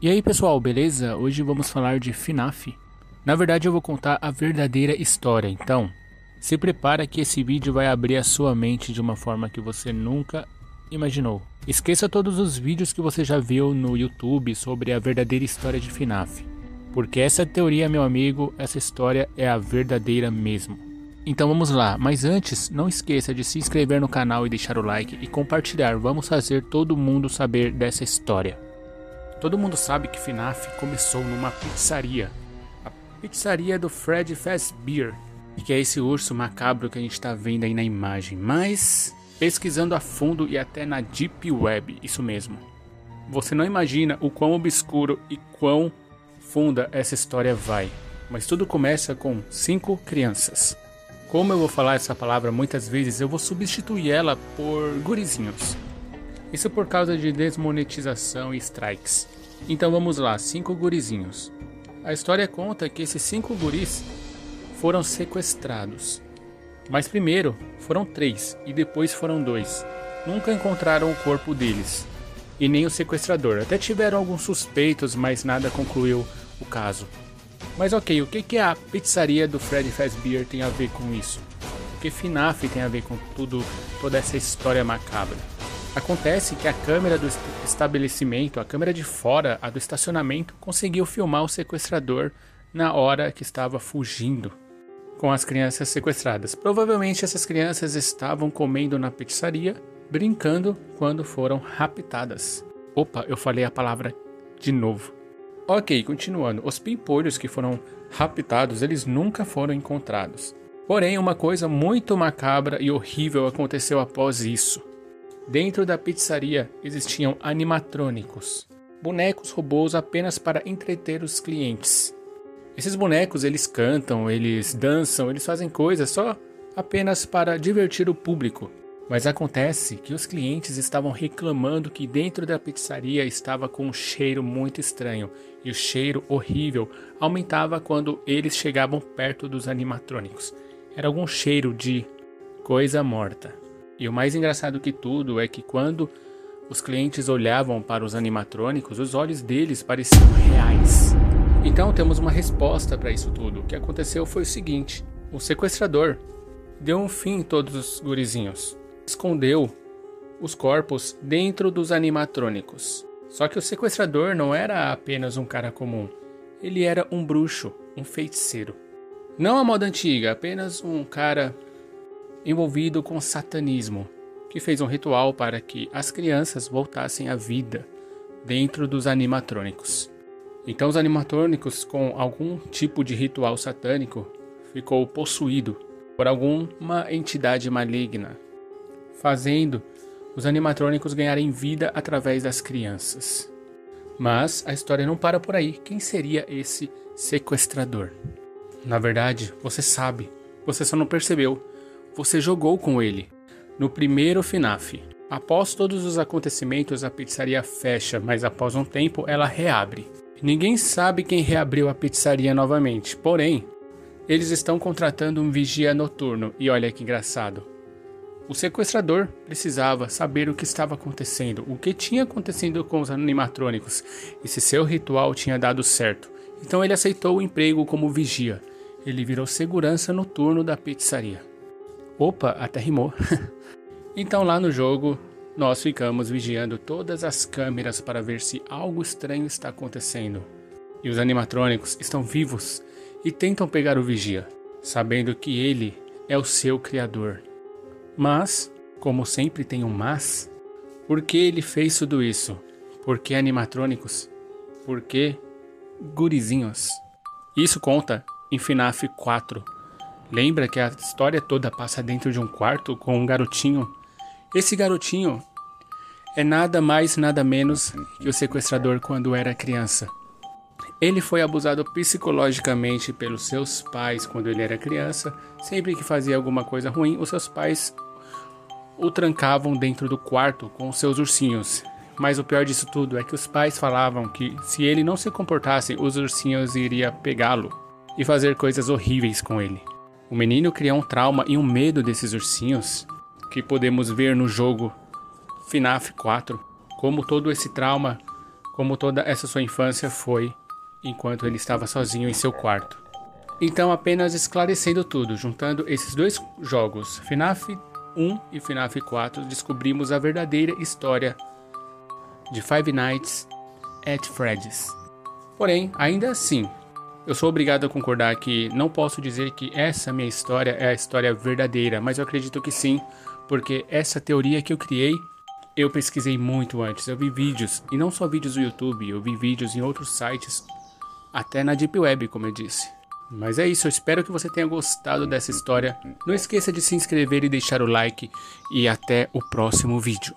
E aí pessoal, beleza? Hoje vamos falar de FNAF. Na verdade eu vou contar a verdadeira história, então se prepara que esse vídeo vai abrir a sua mente de uma forma que você nunca imaginou. Esqueça todos os vídeos que você já viu no YouTube sobre a verdadeira história de FNAF. Porque essa teoria, meu amigo, essa história é a verdadeira mesmo. Então vamos lá, mas antes, não esqueça de se inscrever no canal e deixar o like e compartilhar. Vamos fazer todo mundo saber dessa história. Todo mundo sabe que FNAF começou numa pizzaria. A pizzaria do Fred Fazbear. E que é esse urso macabro que a gente está vendo aí na imagem. Mas pesquisando a fundo e até na Deep Web, isso mesmo. Você não imagina o quão obscuro e quão funda essa história vai. Mas tudo começa com cinco crianças. Como eu vou falar essa palavra muitas vezes, eu vou substituir ela por gurizinhos. Isso por causa de desmonetização e strikes. Então vamos lá, cinco gurizinhos. A história conta que esses cinco guris foram sequestrados. Mas primeiro foram três e depois foram dois. Nunca encontraram o corpo deles e nem o sequestrador. Até tiveram alguns suspeitos, mas nada concluiu o caso. Mas ok, o que, que a pizzaria do Fred Fazbear tem a ver com isso? O que FNAF tem a ver com tudo, toda essa história macabra? Acontece que a câmera do estabelecimento, a câmera de fora, a do estacionamento, conseguiu filmar o sequestrador na hora que estava fugindo com as crianças sequestradas. Provavelmente essas crianças estavam comendo na pizzaria, brincando quando foram raptadas. Opa, eu falei a palavra de novo. Ok, continuando. Os pimpolhos que foram raptados, eles nunca foram encontrados. Porém, uma coisa muito macabra e horrível aconteceu após isso. Dentro da pizzaria existiam animatrônicos, bonecos robôs apenas para entreter os clientes. Esses bonecos eles cantam, eles dançam, eles fazem coisas só apenas para divertir o público. Mas acontece que os clientes estavam reclamando que dentro da pizzaria estava com um cheiro muito estranho e o cheiro horrível aumentava quando eles chegavam perto dos animatrônicos. Era algum cheiro de coisa morta. E o mais engraçado que tudo é que quando os clientes olhavam para os animatrônicos, os olhos deles pareciam reais. Então temos uma resposta para isso tudo. O que aconteceu foi o seguinte: o sequestrador deu um fim em todos os gurizinhos. Escondeu os corpos dentro dos animatrônicos. Só que o sequestrador não era apenas um cara comum. Ele era um bruxo, um feiticeiro. Não a moda antiga, apenas um cara envolvido com satanismo, que fez um ritual para que as crianças voltassem à vida dentro dos animatrônicos. Então os animatrônicos com algum tipo de ritual satânico ficou possuído por alguma entidade maligna, fazendo os animatrônicos ganharem vida através das crianças. Mas a história não para por aí. Quem seria esse sequestrador? Na verdade, você sabe, você só não percebeu você jogou com ele. No primeiro FNAF. Após todos os acontecimentos, a pizzaria fecha, mas após um tempo ela reabre. Ninguém sabe quem reabriu a pizzaria novamente, porém, eles estão contratando um vigia noturno e olha que engraçado. O sequestrador precisava saber o que estava acontecendo, o que tinha acontecido com os animatrônicos e se seu ritual tinha dado certo. Então ele aceitou o emprego como vigia. Ele virou segurança noturno da pizzaria. Opa, até rimou. então lá no jogo, nós ficamos vigiando todas as câmeras para ver se algo estranho está acontecendo. E os animatrônicos estão vivos e tentam pegar o vigia, sabendo que ele é o seu criador. Mas, como sempre tem um mas, por que ele fez tudo isso? Por que animatrônicos? Por que gurizinhos? Isso conta em FNAF 4, Lembra que a história toda passa dentro de um quarto com um garotinho? Esse garotinho é nada mais, nada menos que o sequestrador quando era criança. Ele foi abusado psicologicamente pelos seus pais quando ele era criança. Sempre que fazia alguma coisa ruim, os seus pais o trancavam dentro do quarto com seus ursinhos. Mas o pior disso tudo é que os pais falavam que se ele não se comportasse, os ursinhos iriam pegá-lo e fazer coisas horríveis com ele. O menino cria um trauma e um medo desses ursinhos que podemos ver no jogo FNAF 4, como todo esse trauma como toda essa sua infância foi enquanto ele estava sozinho em seu quarto. Então, apenas esclarecendo tudo, juntando esses dois jogos, FNAF 1 e FNAF 4, descobrimos a verdadeira história de Five Nights at Freddy's. Porém, ainda assim, eu sou obrigado a concordar que não posso dizer que essa minha história é a história verdadeira, mas eu acredito que sim, porque essa teoria que eu criei, eu pesquisei muito antes. Eu vi vídeos, e não só vídeos no YouTube, eu vi vídeos em outros sites, até na Deep Web, como eu disse. Mas é isso, eu espero que você tenha gostado dessa história. Não esqueça de se inscrever e deixar o like. E até o próximo vídeo.